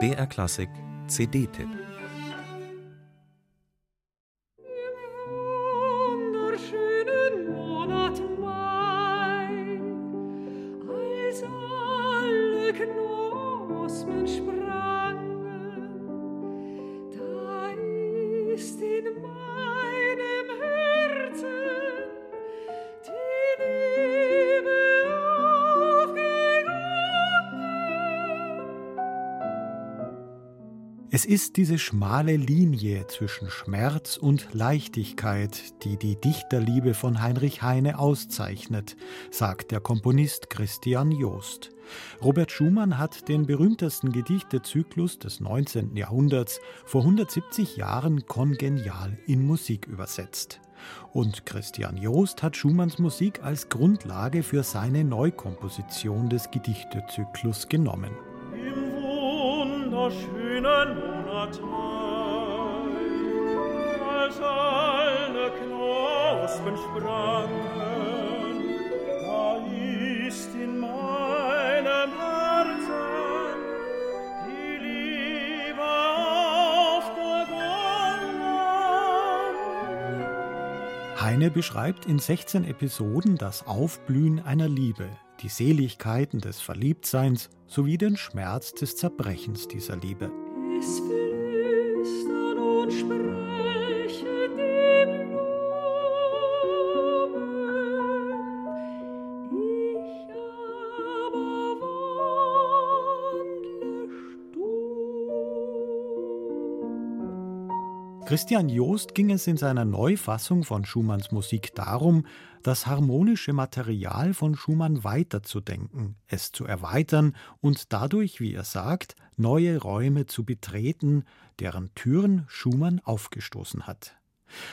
BR Klassik CD-Tipp Es ist diese schmale Linie zwischen Schmerz und Leichtigkeit, die die Dichterliebe von Heinrich Heine auszeichnet, sagt der Komponist Christian Joost. Robert Schumann hat den berühmtesten Gedichtezyklus des 19. Jahrhunderts vor 170 Jahren kongenial in Musik übersetzt. Und Christian Joost hat Schumanns Musik als Grundlage für seine Neukomposition des Gedichtezyklus genommen schönen Monat Mai, als alle Knospen sprangen, da ist in meinem Herzen die Liebe aufgegangen. Heine beschreibt in 16 Episoden das Aufblühen einer Liebe, die Seligkeiten des Verliebtseins sowie den Schmerz des Zerbrechens dieser Liebe. Christian Joost ging es in seiner Neufassung von Schumanns Musik darum, das harmonische Material von Schumann weiterzudenken, es zu erweitern und dadurch, wie er sagt, neue Räume zu betreten, deren Türen Schumann aufgestoßen hat.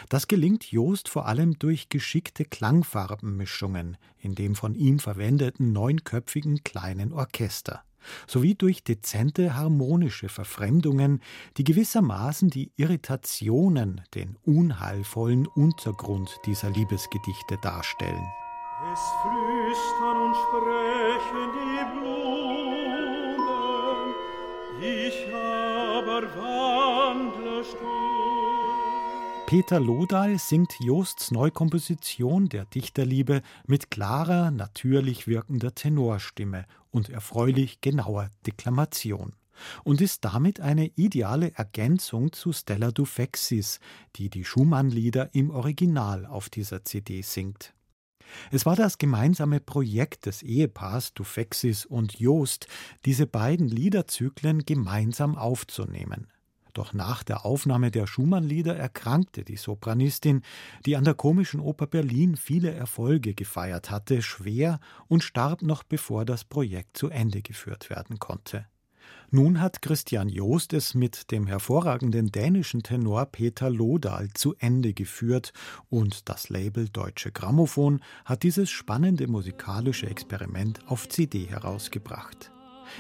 Das gelingt Joost vor allem durch geschickte Klangfarbenmischungen in dem von ihm verwendeten neunköpfigen kleinen Orchester sowie durch dezente harmonische Verfremdungen, die gewissermaßen die Irritationen, den unheilvollen Untergrund dieser Liebesgedichte darstellen. Es flüstern und sprechen die Blumen, ich aber wandle stumm. Peter Lodahl singt Joosts Neukomposition der Dichterliebe mit klarer, natürlich wirkender Tenorstimme und erfreulich genauer Deklamation und ist damit eine ideale Ergänzung zu Stella Dufexis, die die Schumann-Lieder im Original auf dieser CD singt. Es war das gemeinsame Projekt des Ehepaars Dufexis und Joost, diese beiden Liederzyklen gemeinsam aufzunehmen. Doch nach der Aufnahme der Schumann-Lieder erkrankte die Sopranistin, die an der Komischen Oper Berlin viele Erfolge gefeiert hatte, schwer und starb noch bevor das Projekt zu Ende geführt werden konnte. Nun hat Christian Joost es mit dem hervorragenden dänischen Tenor Peter Lodahl zu Ende geführt und das Label Deutsche Grammophon hat dieses spannende musikalische Experiment auf CD herausgebracht.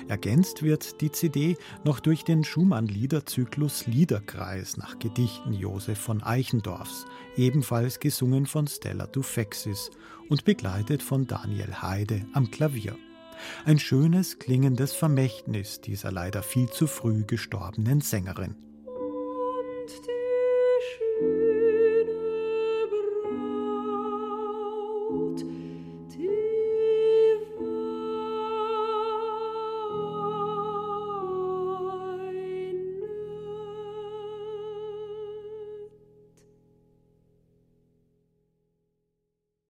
Ergänzt wird die CD noch durch den Schumann-Liederzyklus Liederkreis nach Gedichten Josef von Eichendorffs, ebenfalls gesungen von Stella Dufexis und begleitet von Daniel Heide am Klavier. Ein schönes, klingendes Vermächtnis dieser leider viel zu früh gestorbenen Sängerin.